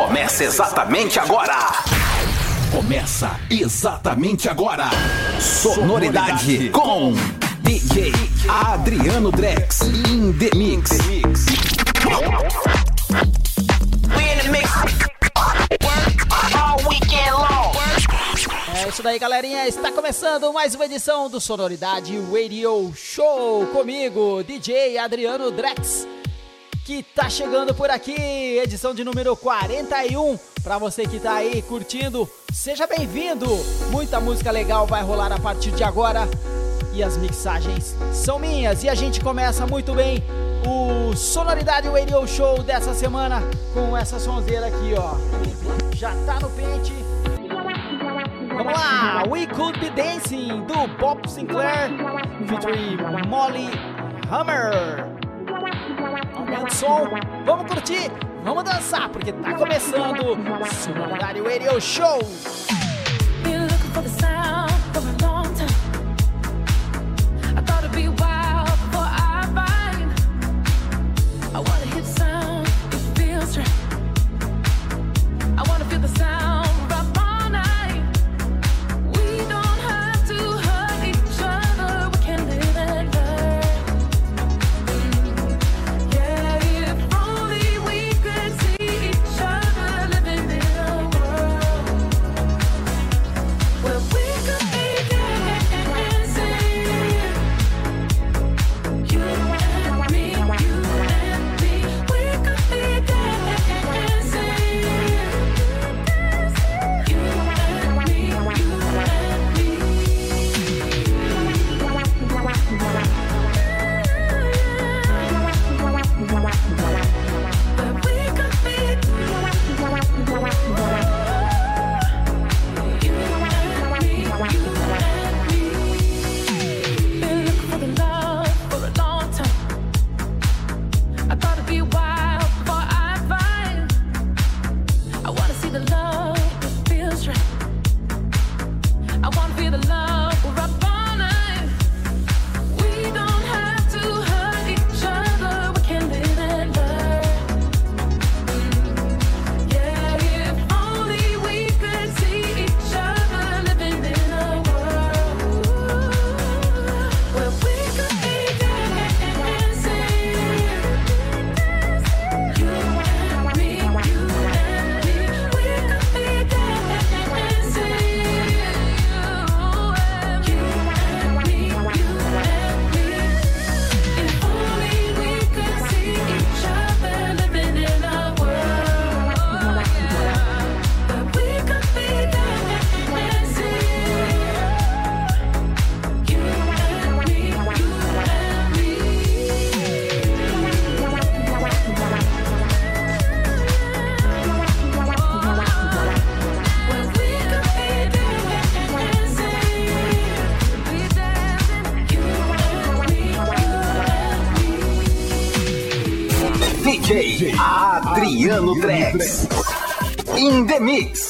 Começa exatamente agora. Começa exatamente agora. Sonoridade, Sonoridade. com DJ Adriano Drex in the mix. In the mix. É isso daí, galerinha. Está começando mais uma edição do Sonoridade Radio Show comigo, DJ Adriano Drex que tá chegando por aqui, edição de número 41. Para você que tá aí curtindo, seja bem-vindo. Muita música legal vai rolar a partir de agora e as mixagens são minhas. E a gente começa muito bem o Sonoridade Radio Show dessa semana com essa sonzeira aqui, ó. Já tá no pente. Vamos lá, We Could Be Dancing do Bob Sinclair featuring Molly Hammer. Aumenta o som, vamos curtir, vamos dançar, porque tá começando o Sonodário Radio Show. no Tracks. In the Mix.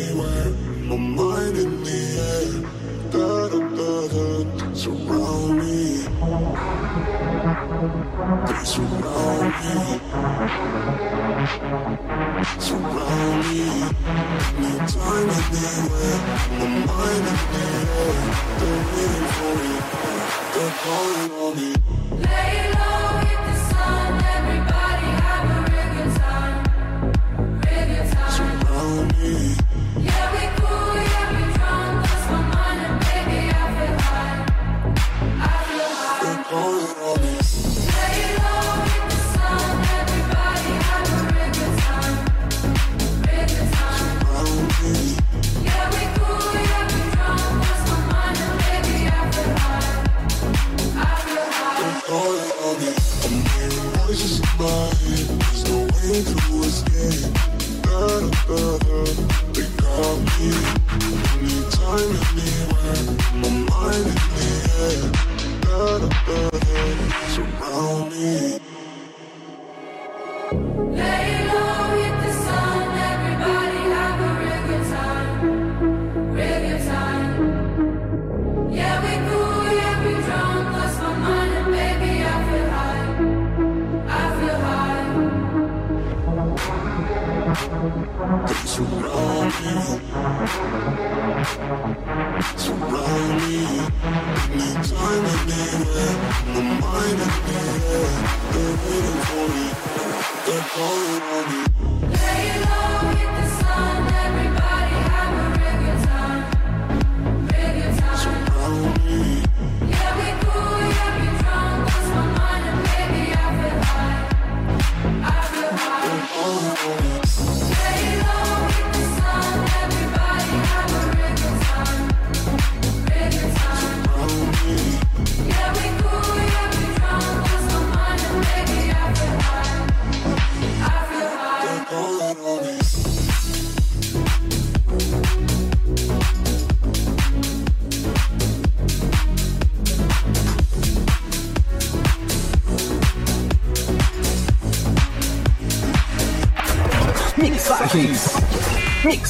Surround me. Surround me. My time is there. My mind is there. They're waiting for me. They're calling on me. Lay Layla.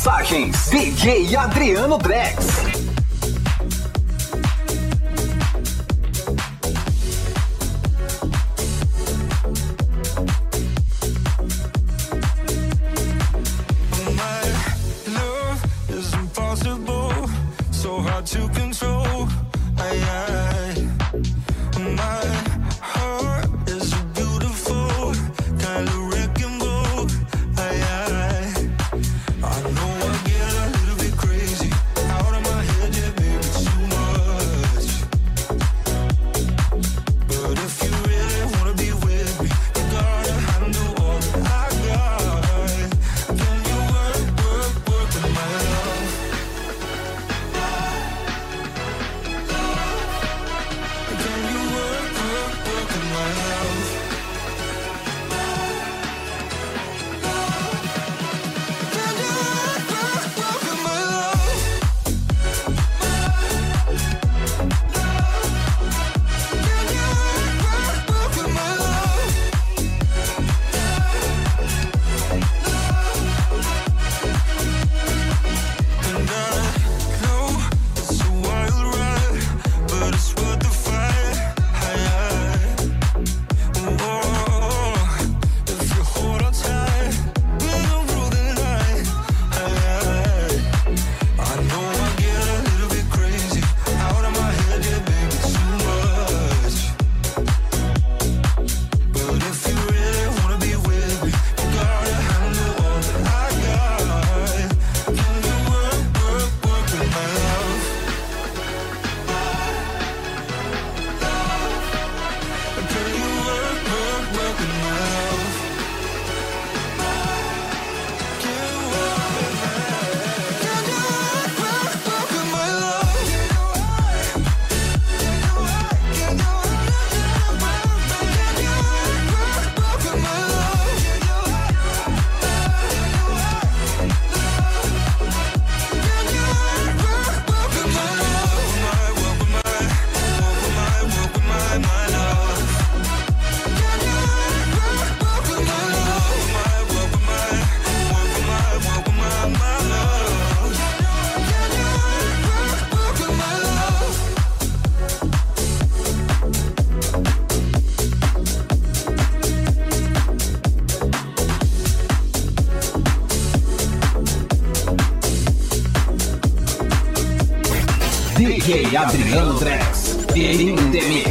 Mixagens, DJ Adriano Drex. Adriano Drex. Mix.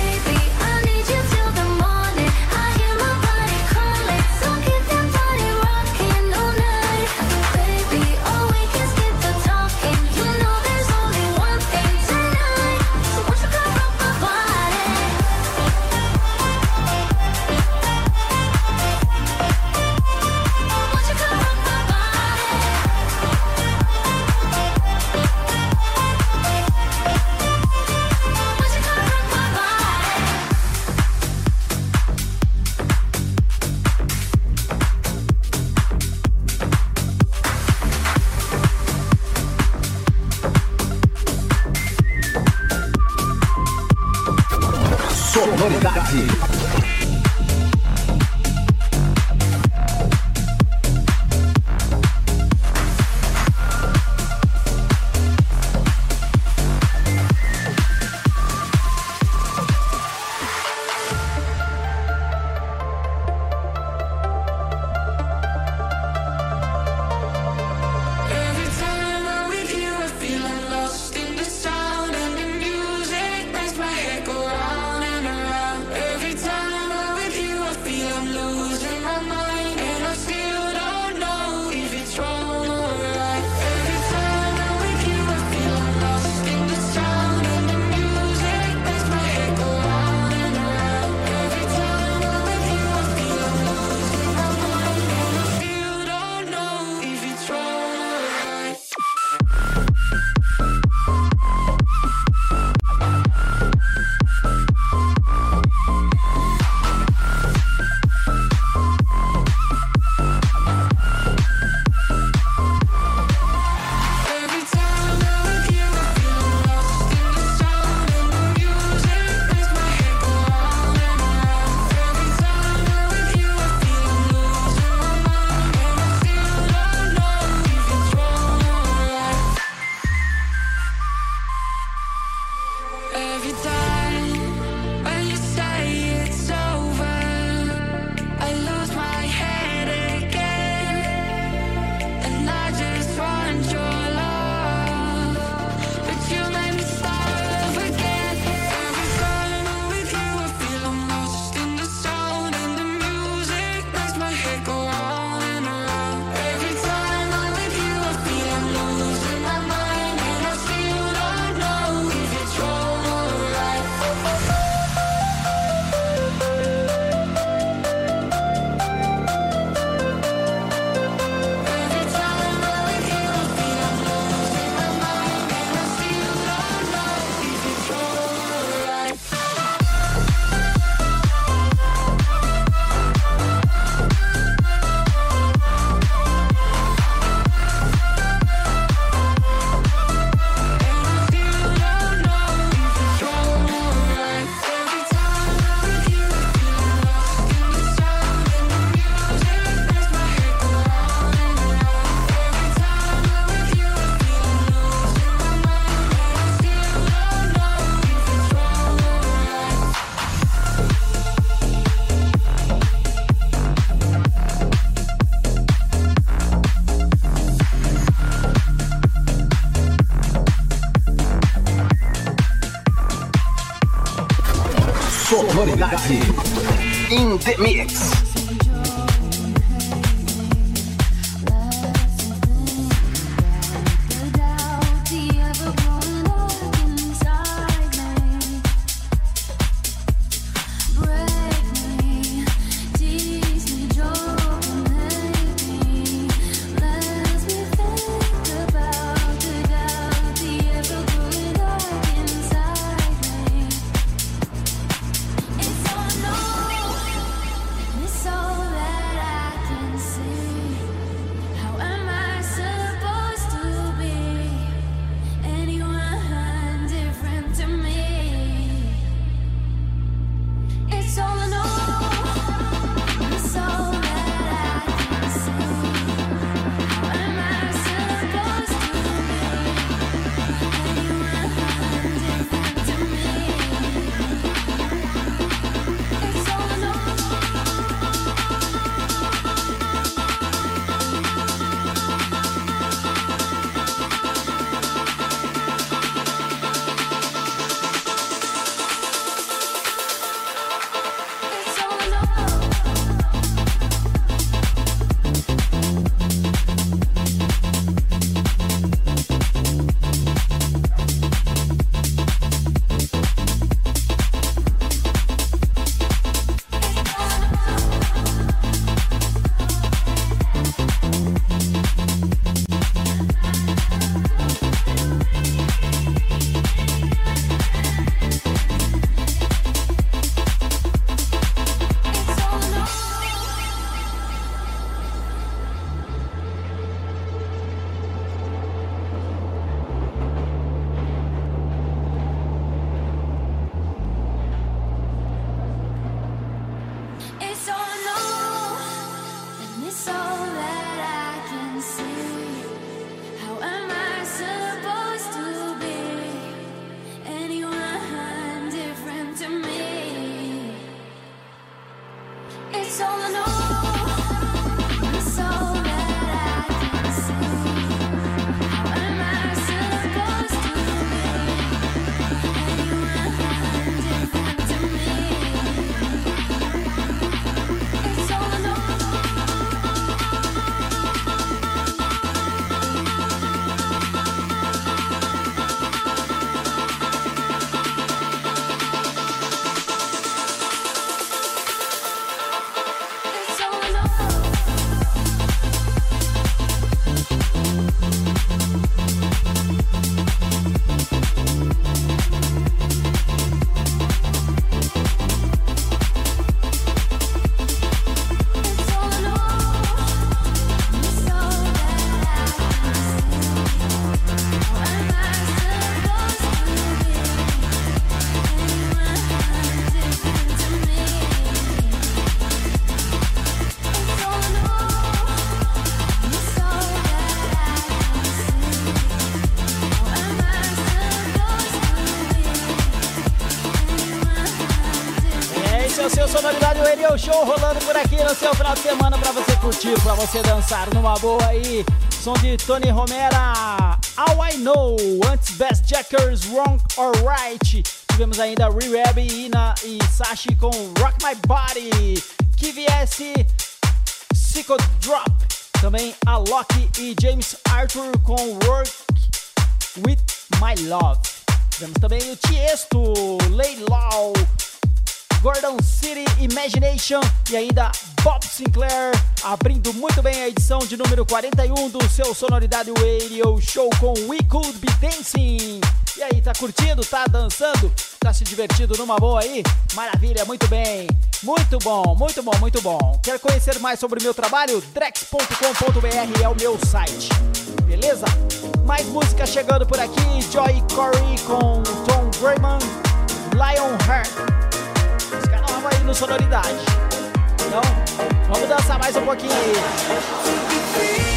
sonoridade. In the Mix. Curtir, pra você dançar numa boa aí. Som de Tony Romera, All I Know, antes Best Jackers, Wrong or Right. Tivemos ainda Reweb, Ina e Sashi com Rock My Body, KVS, Psycho Drop. Também a Loki e James Arthur com Work With My Love. Tivemos também o Tiesto, Lay Law, Gordon City Imagination e ainda Bob Sinclair, abrindo muito bem a edição de número 41 do seu Sonoridade Radio Show com We Could Be Dancing. E aí, tá curtindo? Tá dançando? Tá se divertindo numa boa aí? Maravilha, muito bem. Muito bom, muito bom, muito bom. Quer conhecer mais sobre o meu trabalho? drex.com.br é o meu site. Beleza? Mais música chegando por aqui. Joy Corey com Tom Grayman, Lionheart. No Sonoridade. Então, vamos dançar mais um pouquinho aí.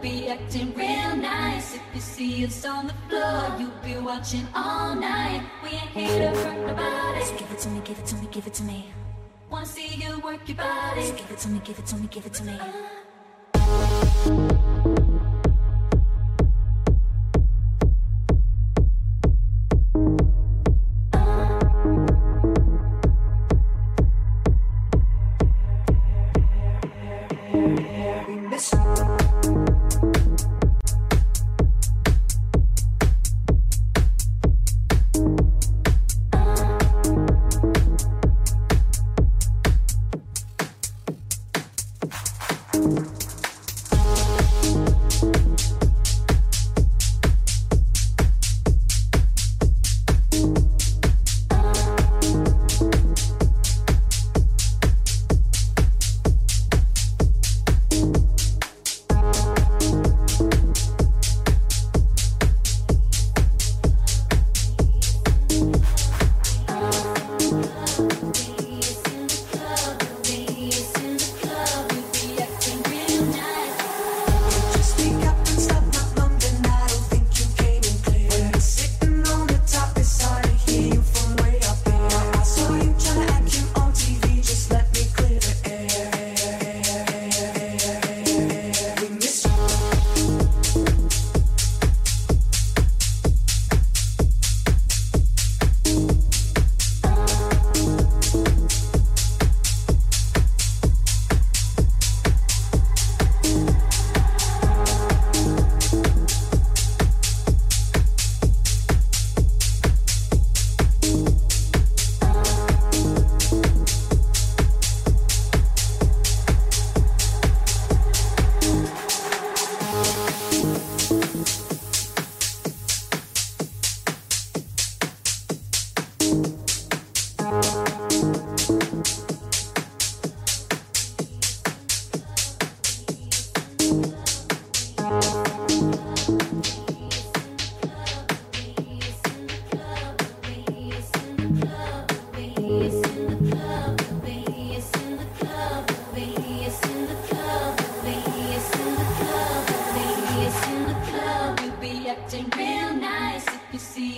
Be acting real nice. If you see us on the floor, you'll be watching all night. We ain't here to hurt nobody. So give it to me, give it to me, give it to me. Wanna see you work your body. So give it to me, give it to me, give it to me. It's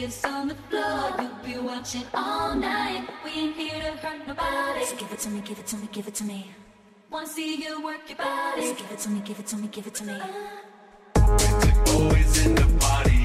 you see us on the floor, you'll be watching all night. We ain't here to hurt nobody. So give it to me, give it to me, give it to me. Wanna see you work your body. So give it to me, give it to me, give it to me. Uh-huh. Boys in the party,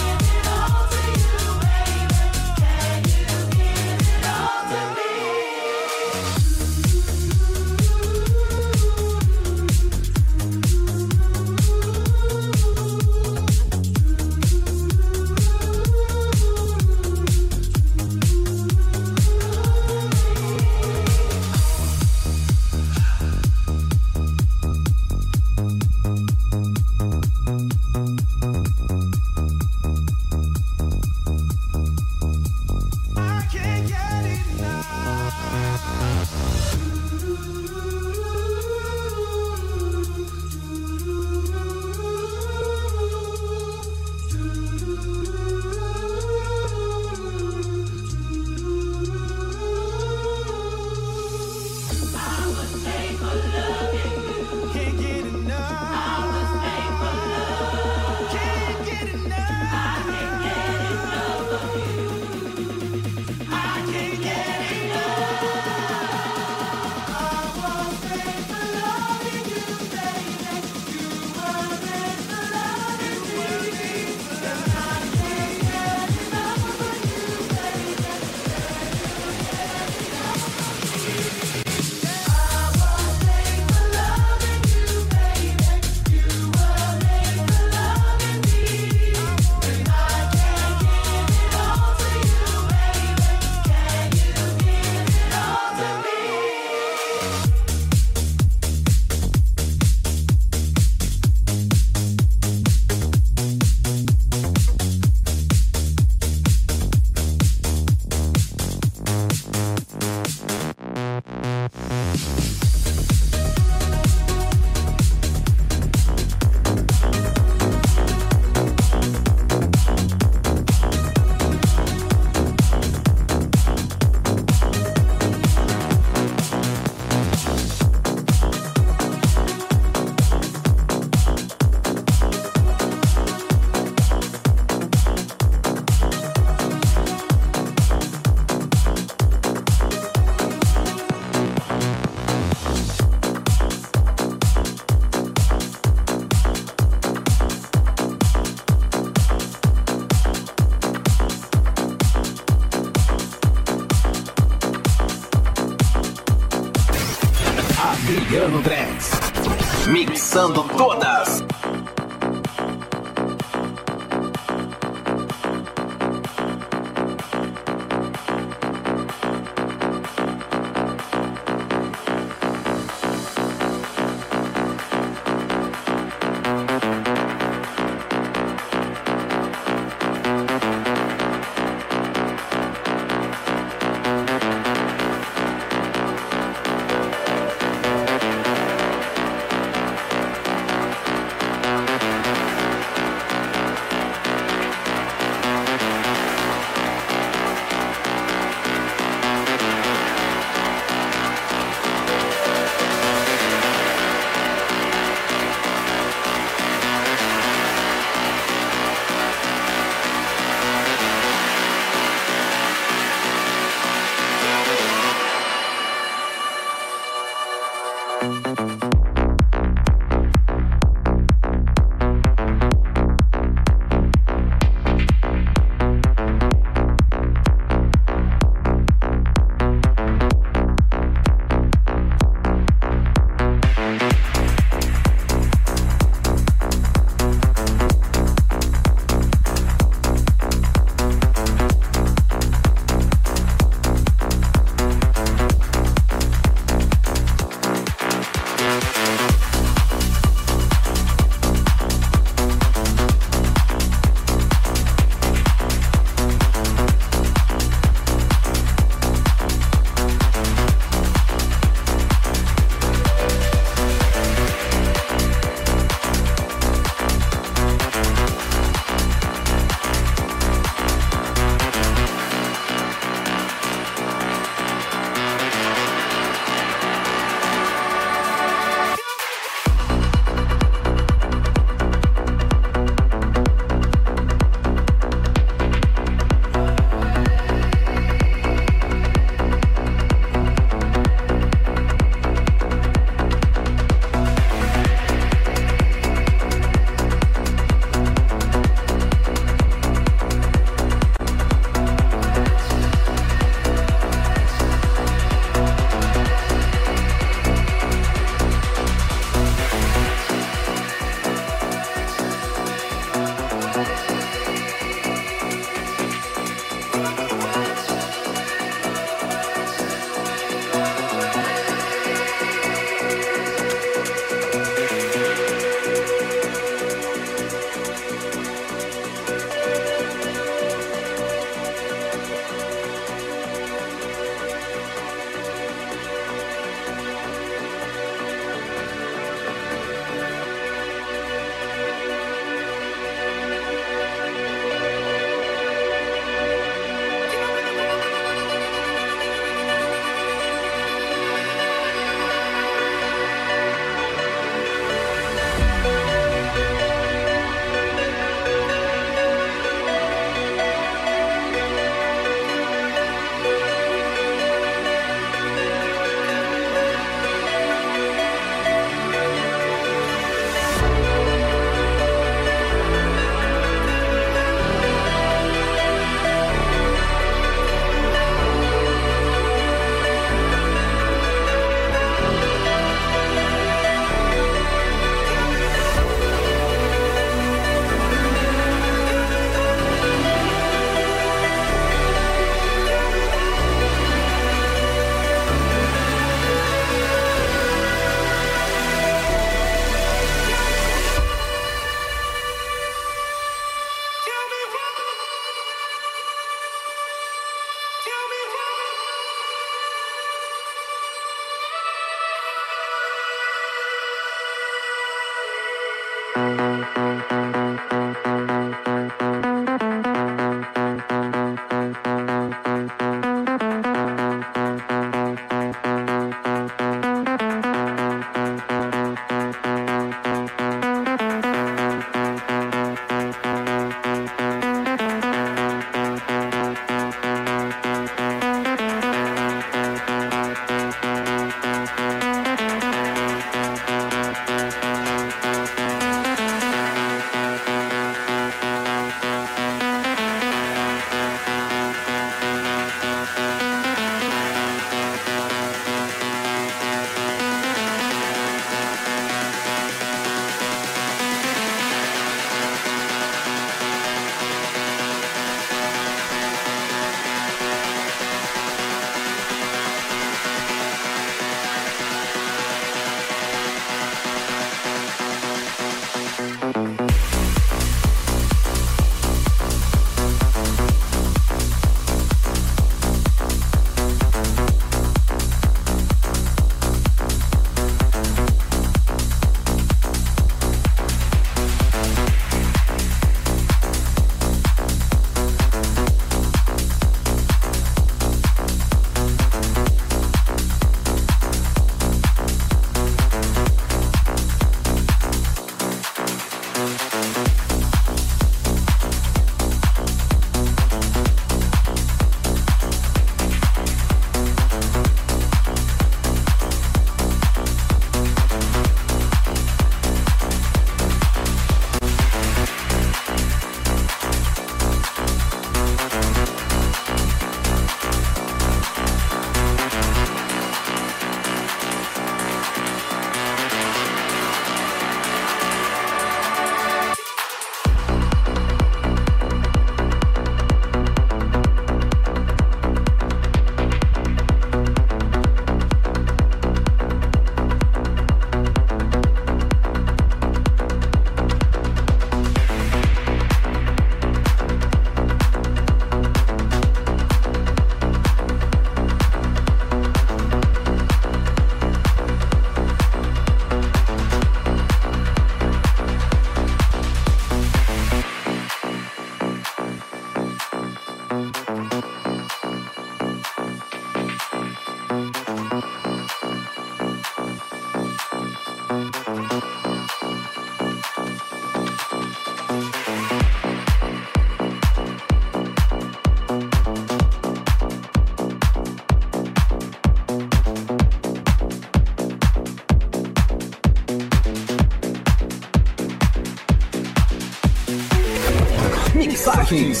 Mixagens.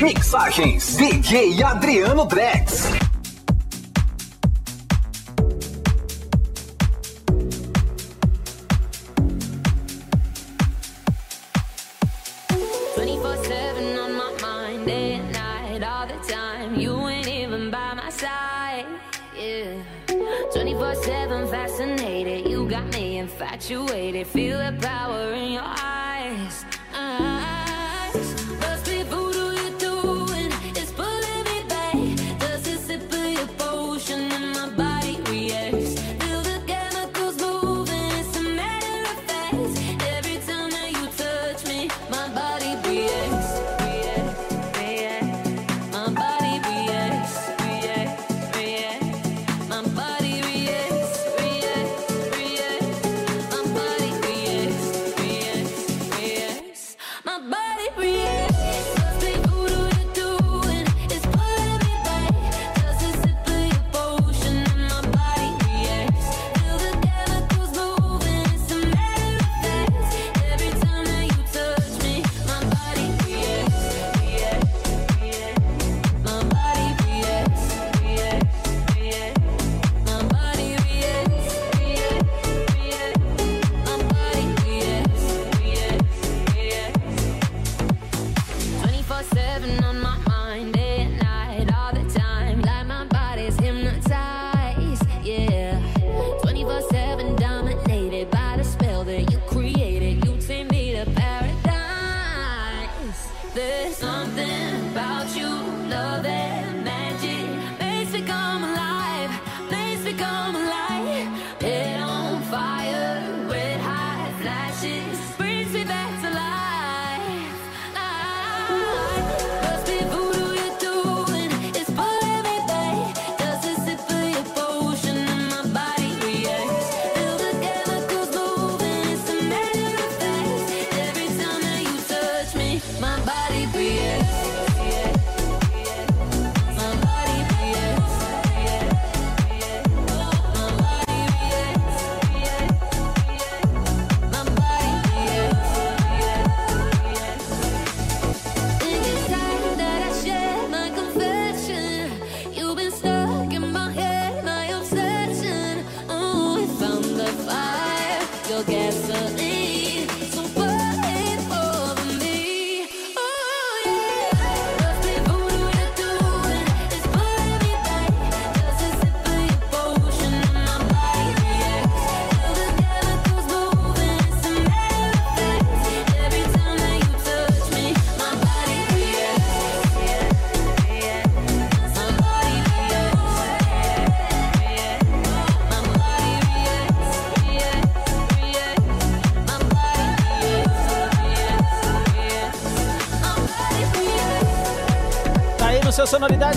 Mixagens. DJ Adriano Drex.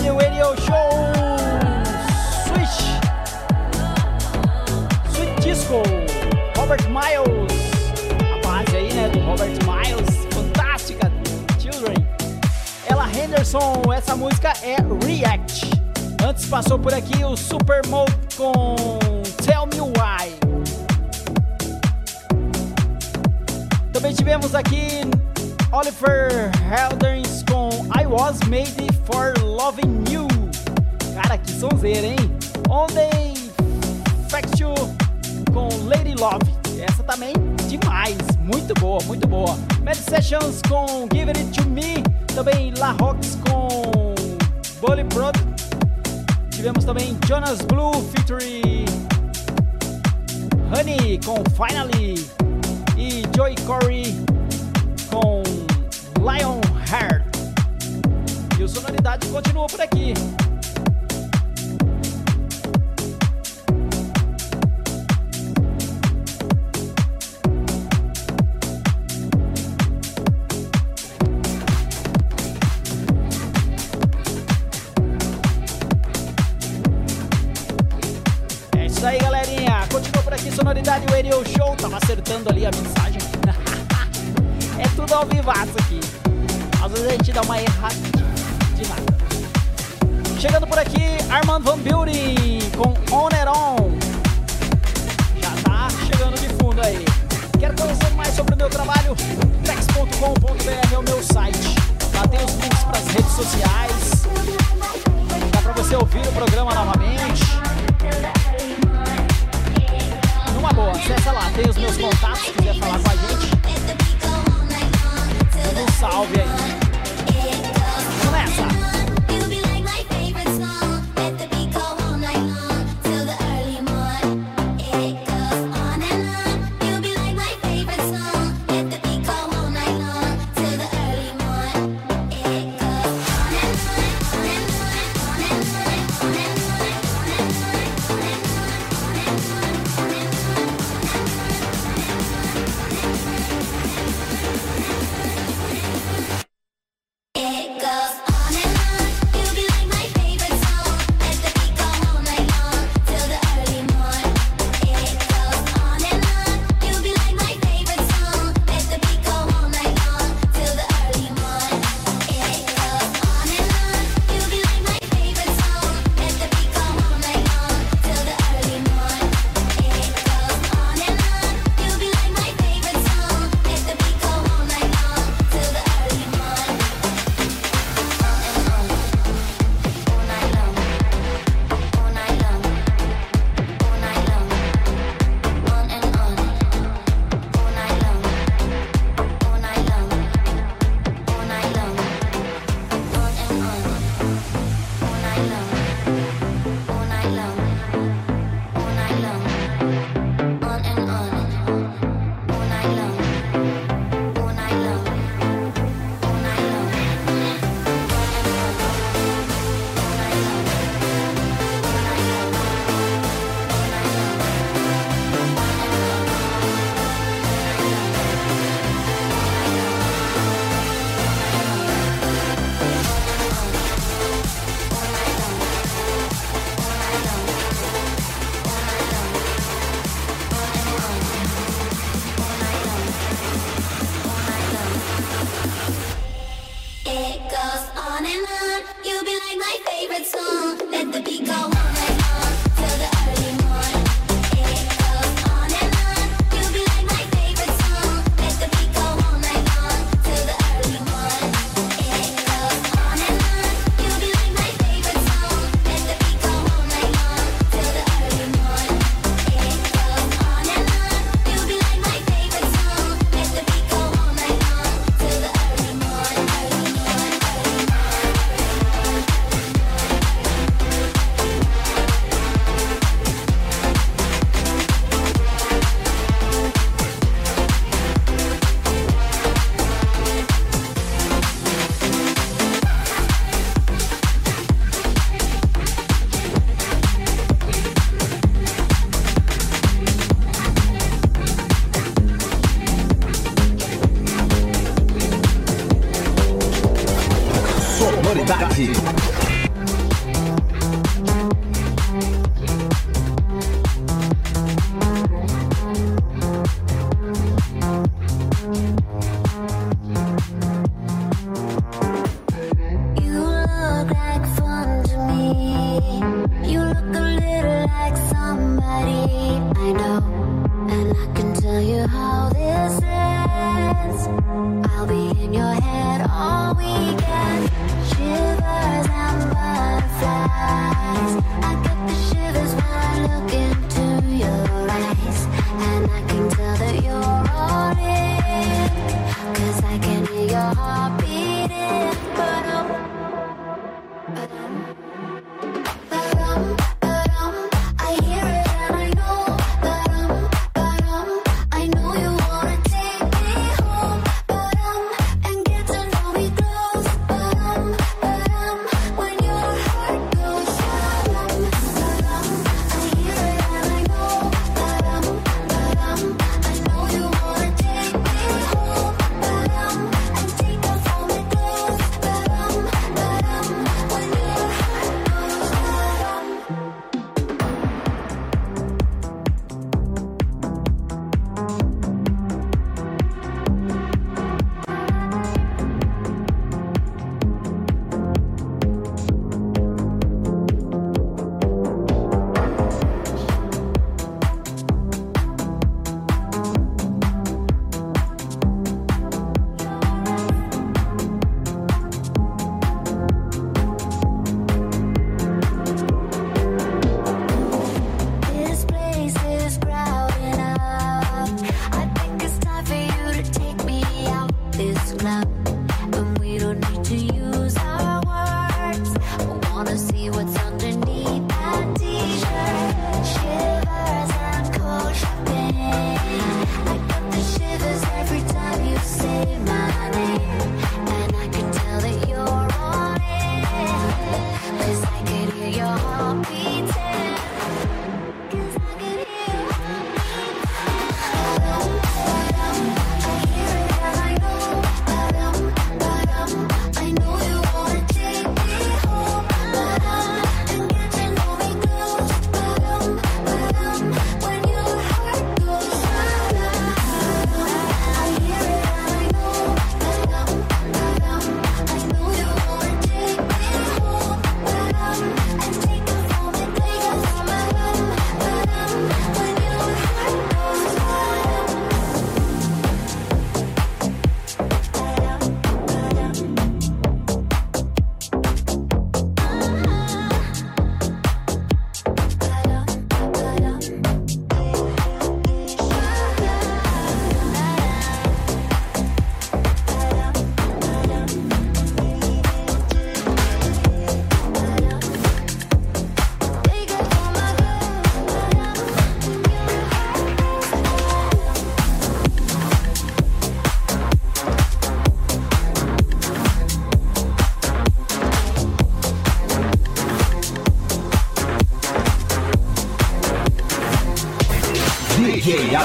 Radio Show. sonoridade continua por aqui. É isso aí, galerinha. Continua por aqui, sonoridade O Radio Show. Tava acertando ali a mensagem. é tudo ao vivo aqui. Às vezes a gente dá uma erradinha. Chegando por aqui, Armand Van Building com On On. Já tá chegando de fundo aí. Quer conhecer mais sobre o meu trabalho? tex.com.br é o meu site. Lá tem os links para as redes sociais. Dá para você ouvir o programa novamente. Numa boa, acessa lá, tem os meus contatos se quiser falar com a gente. Um salve aí.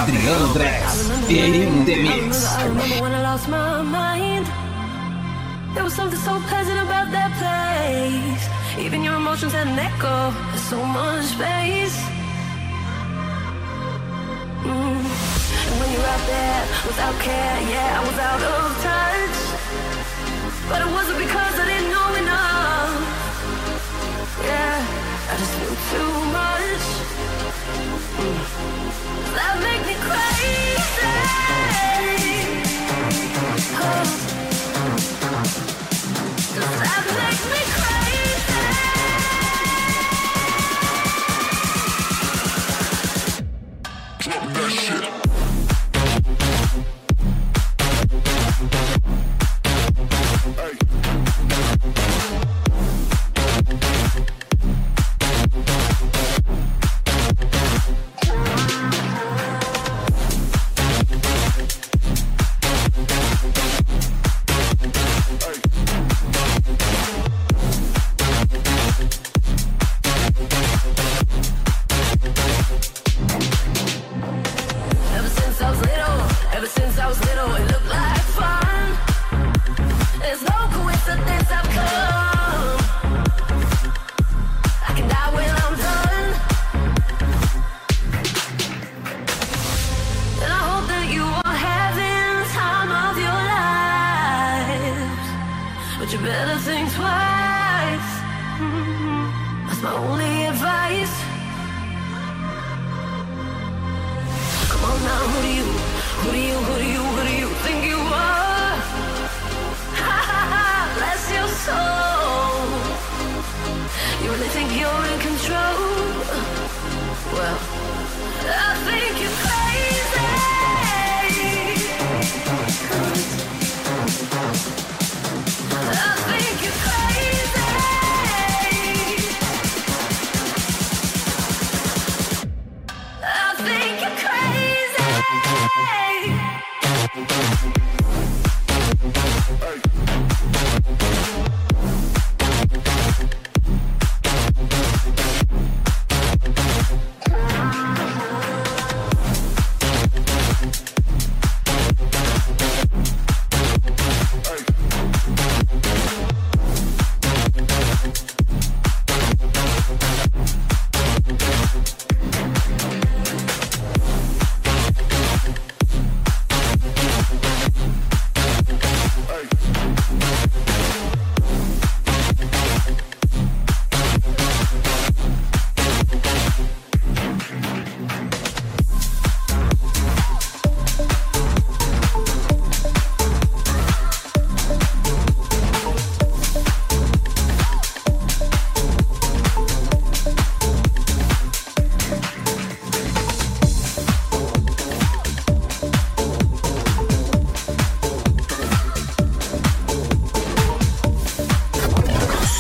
Adriano Drex in the mix. There was something so pleasant about that place. Even your emotions had an echo. There's so much space. Mm. And when you're out there without care, yeah, I was out of touch. But it wasn't because I didn't know enough. Yeah, I just knew too much. Mm. That make me crazy.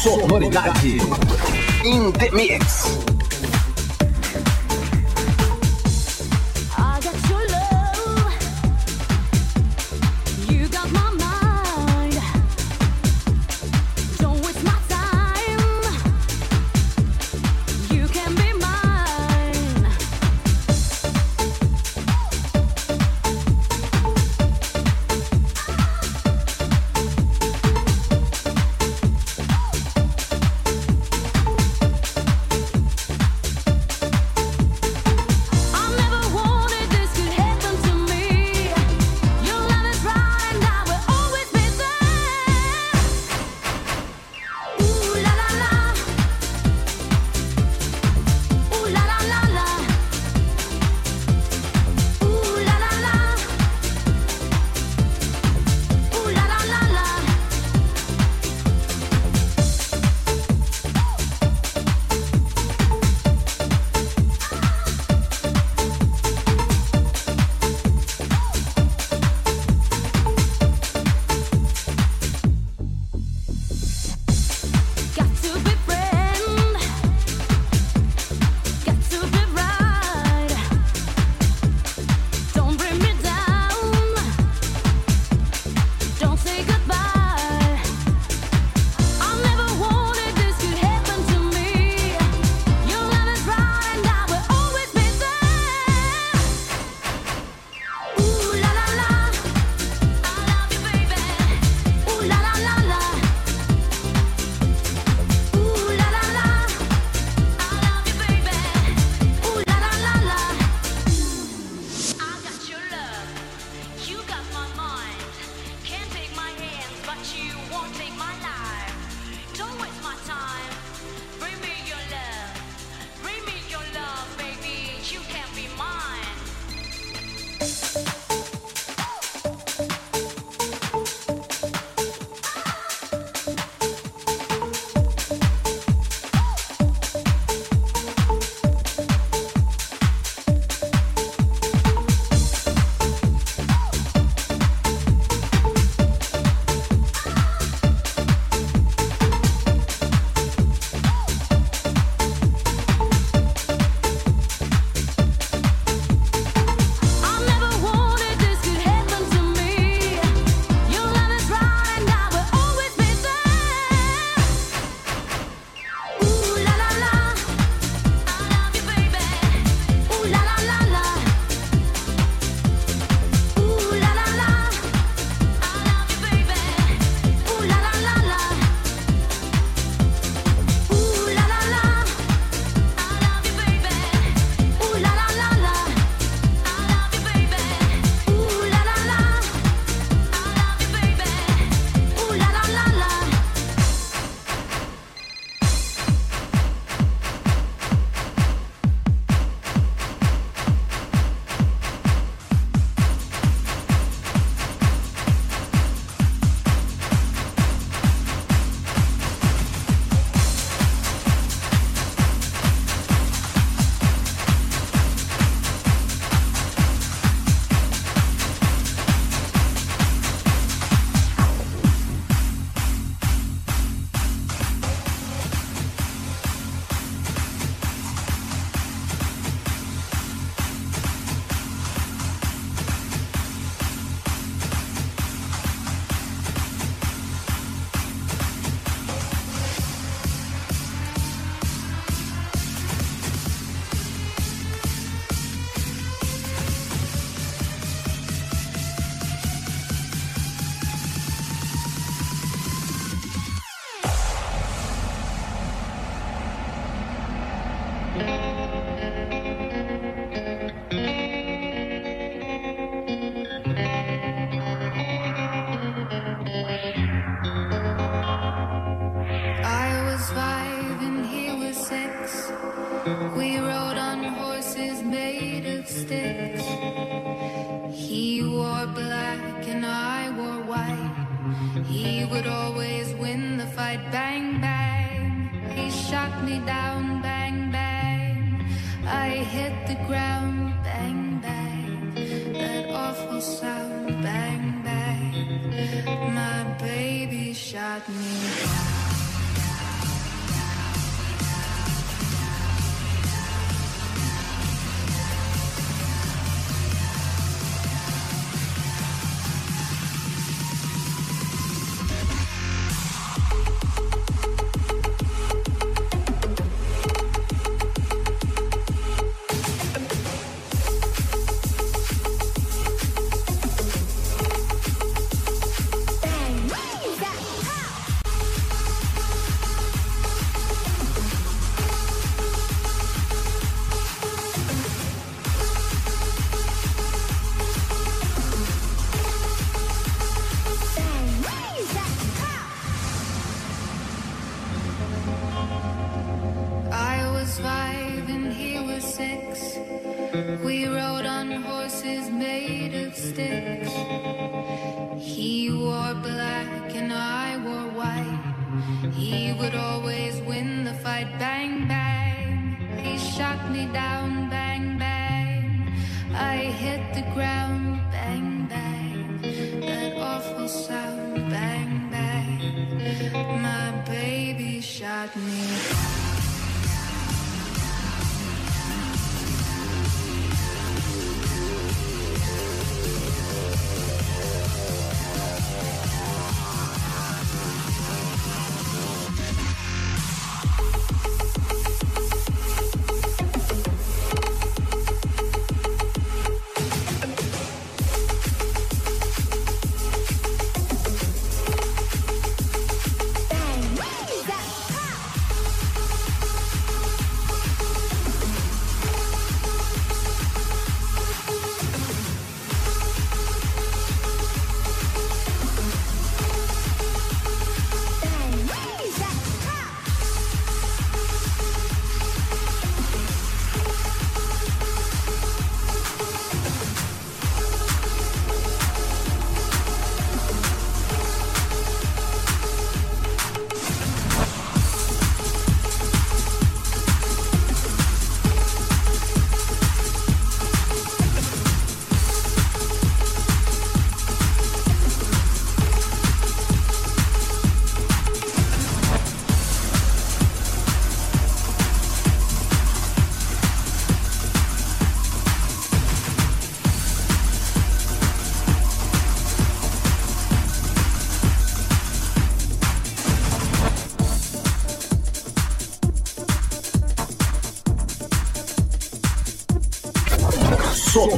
sonoridade. Intermix.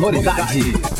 Sonoridade.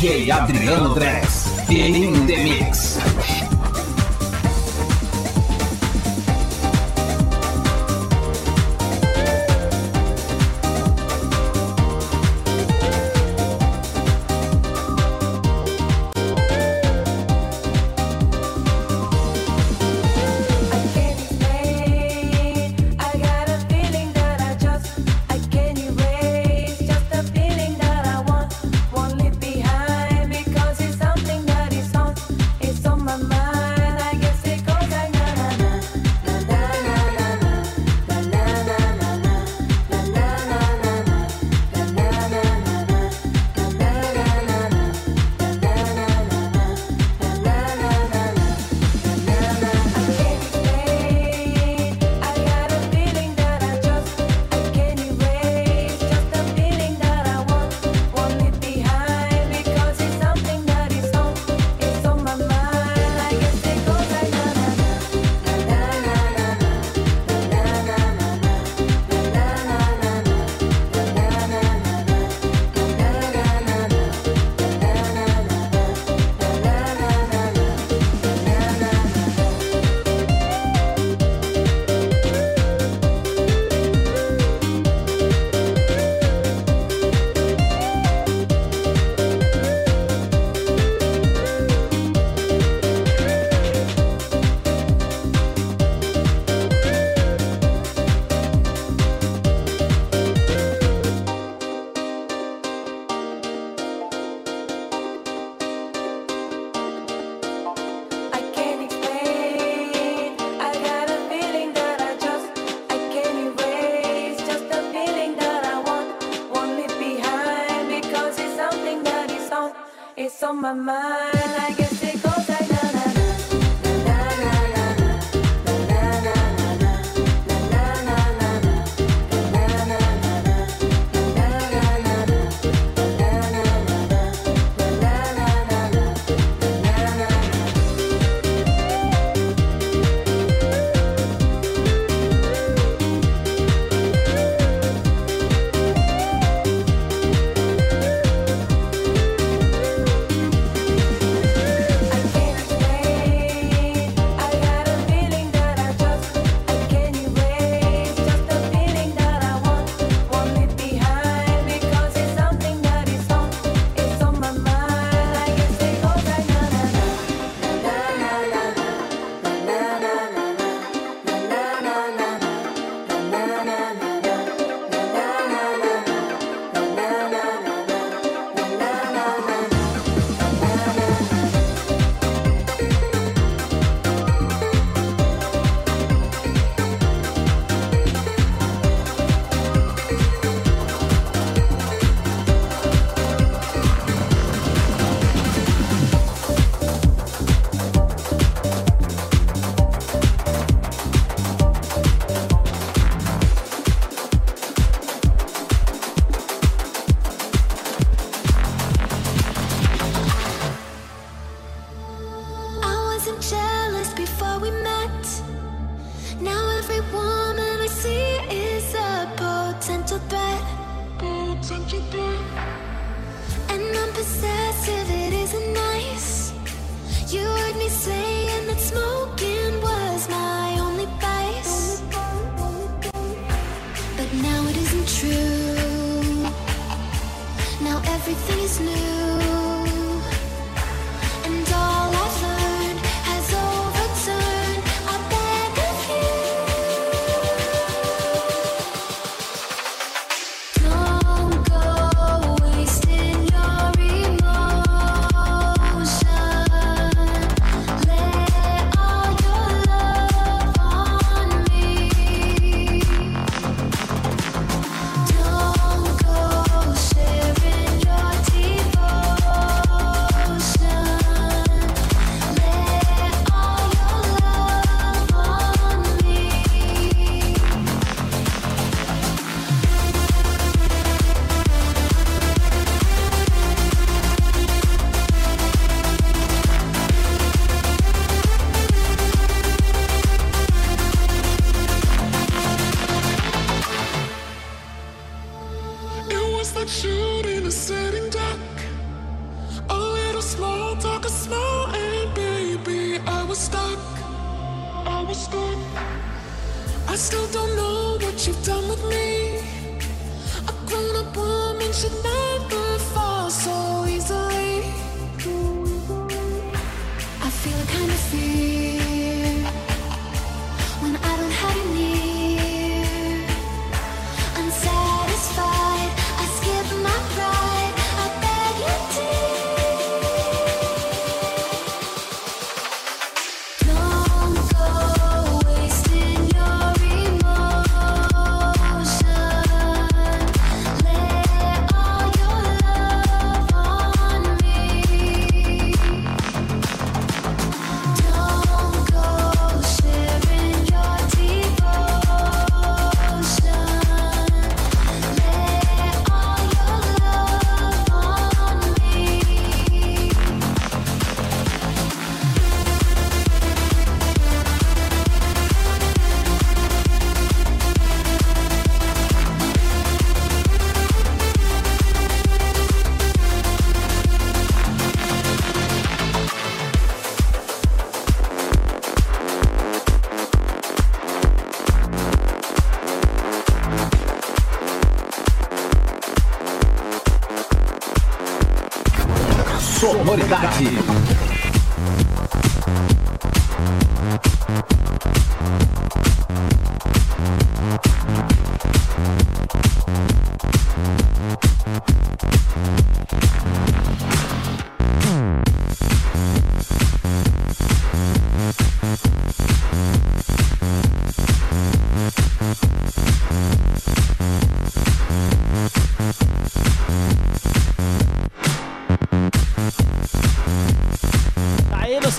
DJ Adriano Drex. In the Mix.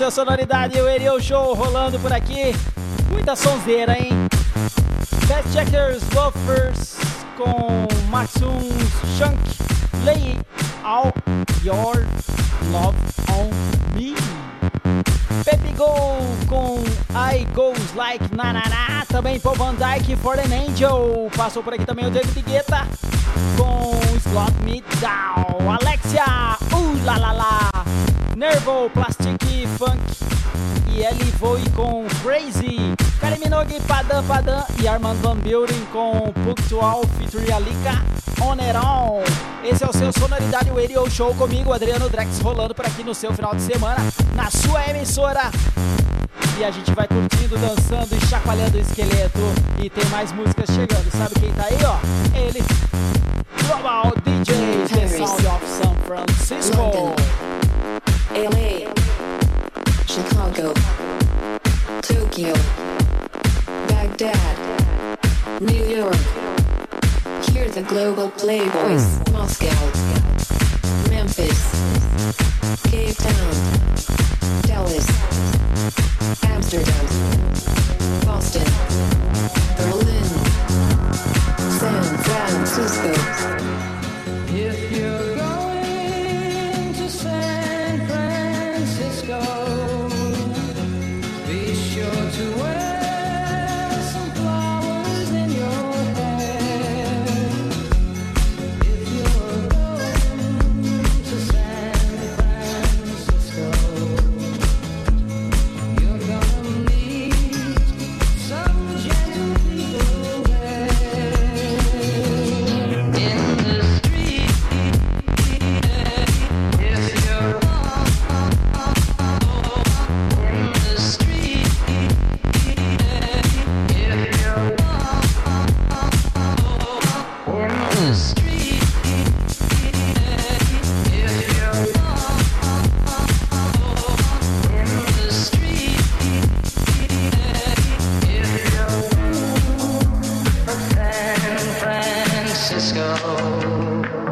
Seu Sonoridade o Radio Show rolando por aqui. Muita sonzeira, hein? Best Checkers Loafers com Maxum Shunk Lay All Your Love on Me. Baby Go com I Goes Like Na Na Na. Também Paul Van Dyke For an Angel. Passou por aqui também o David Guetta Voe com Crazy. Kylie Minogue, Padam Padam e Armand Van Buren com Punctual featuring Alika On and On. Esse é o seu Sonoridade Radio Show comigo, Adriano Drex, rolando por aqui no seu final de semana, na sua emissora. E a gente vai curtindo, dançando e chacoalhando o esqueleto. E tem mais músicas chegando. Sabe quem tá aí, ó? Ele, Global DJ, The. Sound of San Francisco. London. LA, Chicago, Tokyo, Baghdad, New York. Hear the global playboys. Moscow, Francisco.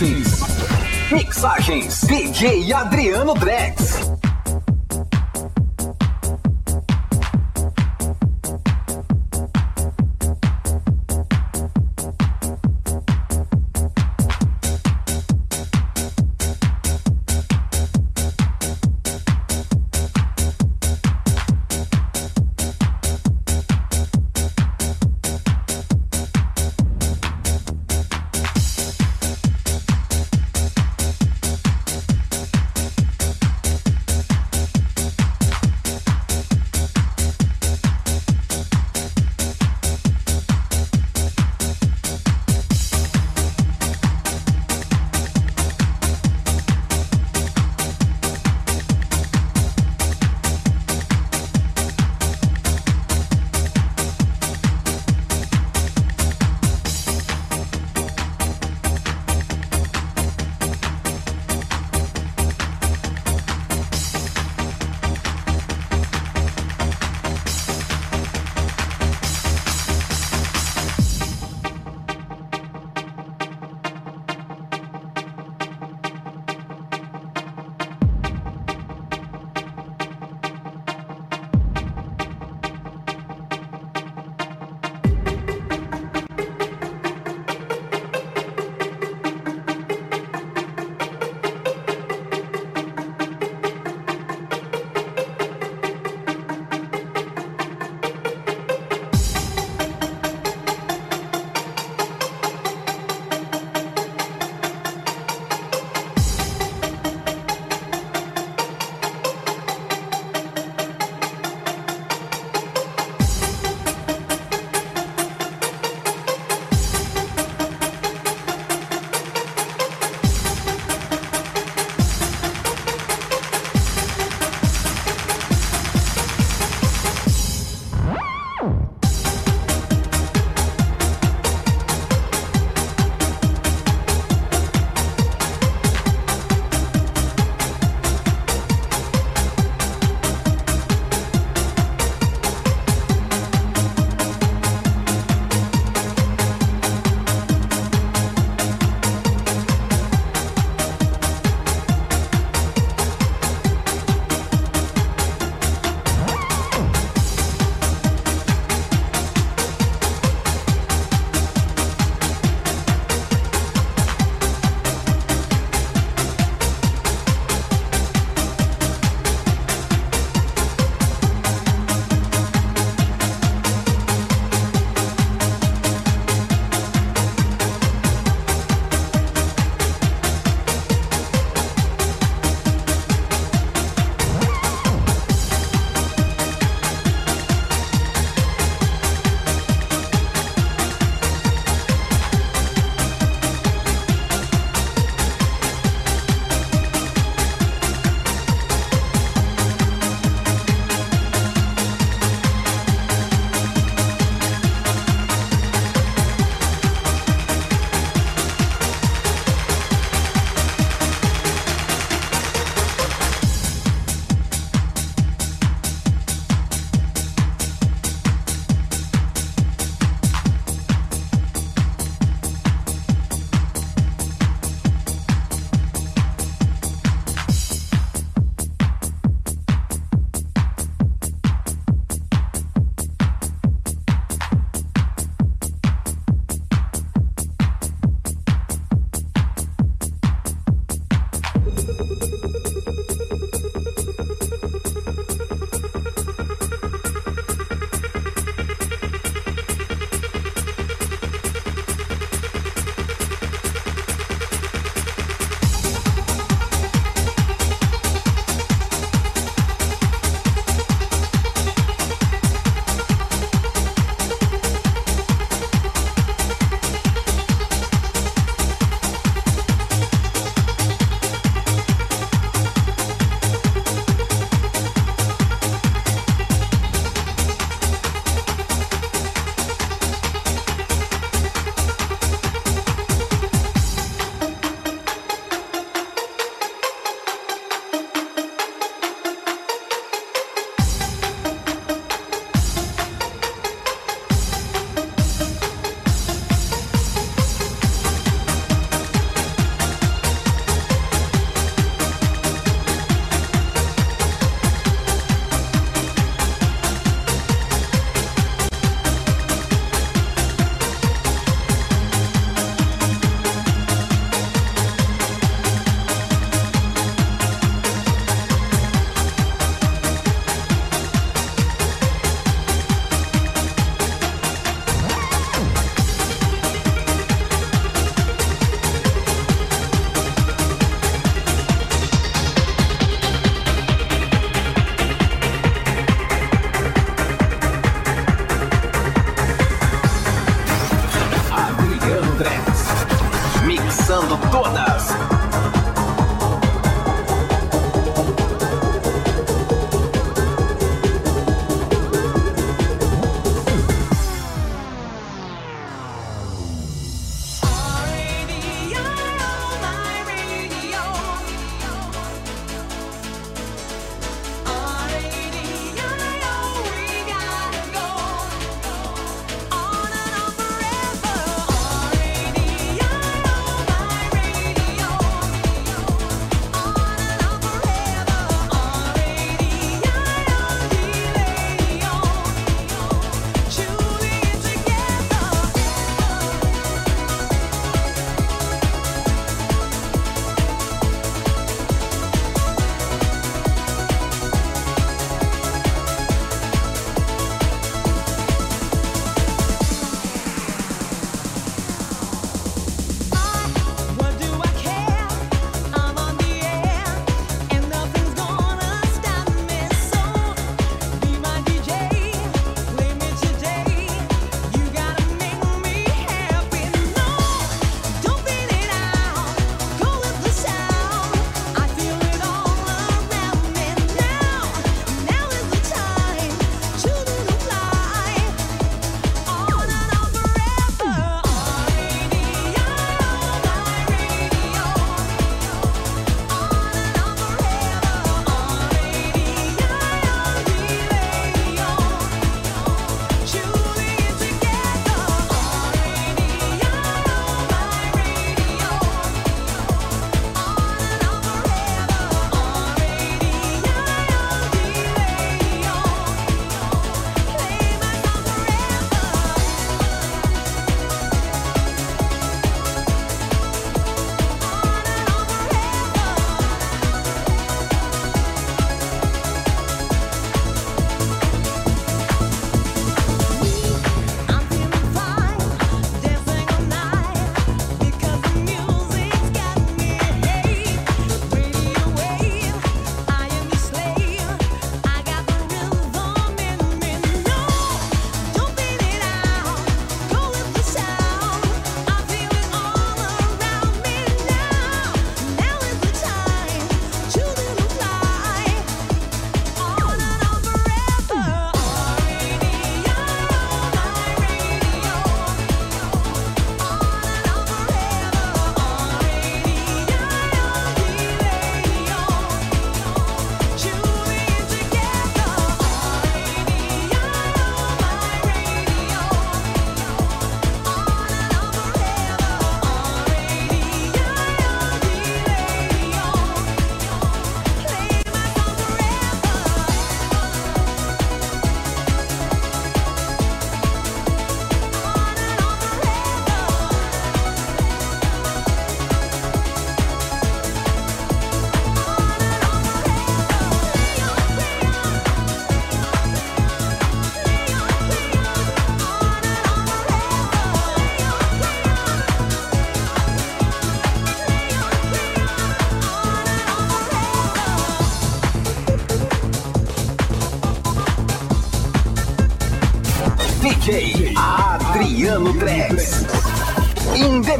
Mixagens. Mixagens. DJ Adriano Drex.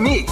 In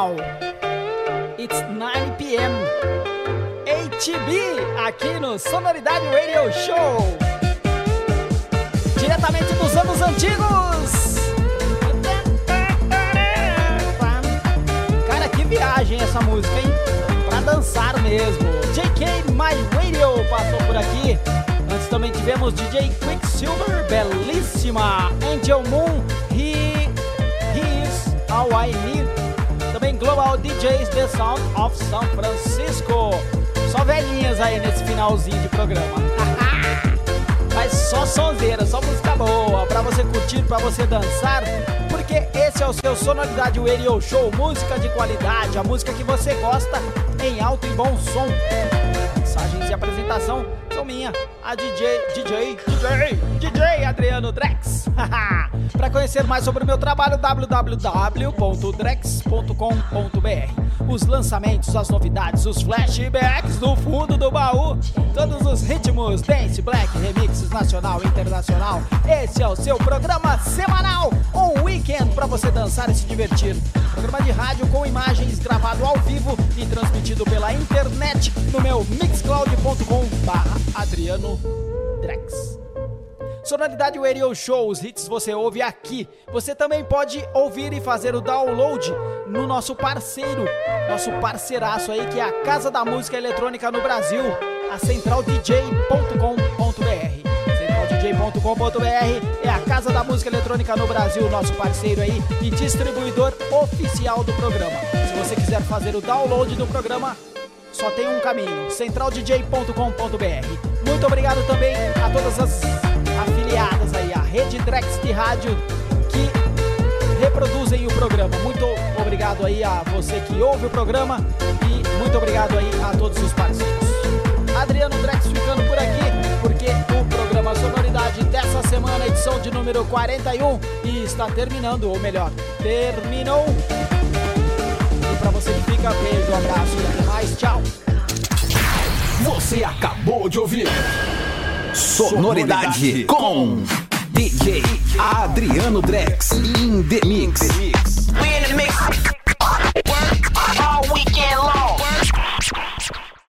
now? It's 9 p.m. HB aqui no Sonoridade Radio Show. Diretamente dos anos antigos. Cara, que viagem essa música, hein? Pra dançar mesmo. JK My Radio passou por aqui. Antes também tivemos DJ Quicksilver, belíssima. Angel Moon, He, he is All I Need. Global DJs The Sound of São Francisco. Só velhinhas aí nesse finalzinho de programa. Mas só sonzeira, só música boa, pra você curtir, pra você dançar, porque esse é o seu Sonoridade Radio Show, música de qualidade, a música que você gosta em alto e bom som. Mensagens e apresentação são minha, a DJ, DJ, DJ, DJ Adriano Drex. Para conhecer mais sobre o meu trabalho, www.drex.com.br. Os lançamentos, as novidades, os flashbacks do fundo do baú, todos os ritmos, dance, black, remixes nacional e internacional. Esse é o seu programa semanal, um weekend para você dançar e se divertir. Programa de rádio com imagens gravado ao vivo e transmitido pela internet no meu mixcloud.com/adriano Drex. Sonoridade Radio Show, os hits você ouve aqui. Você também pode ouvir e fazer o download no nosso parceiro, nosso parceiraço aí, que é a Casa da Música Eletrônica no Brasil, a centraldj.com.br. Centraldj.com.br é a Casa da Música Eletrônica no Brasil, nosso parceiro aí e distribuidor oficial do programa. Se você quiser fazer o download do programa, só tem um caminho, centraldj.com.br. Muito obrigado também a todas as afiliadas aí, a Rede Drex de Rádio, que reproduzem o programa. Muito obrigado aí a você que ouve o programa e muito obrigado aí a todos os parceiros. Adriano Drex ficando por aqui, porque o programa Sonoridade dessa semana, edição de número 41, e está terminando, ou melhor, terminou. E pra você que fica, beijo, abraço e até mais, tchau. Você acabou de ouvir Sonoridade, com DJ Adriano Drex in the mix. In the mix.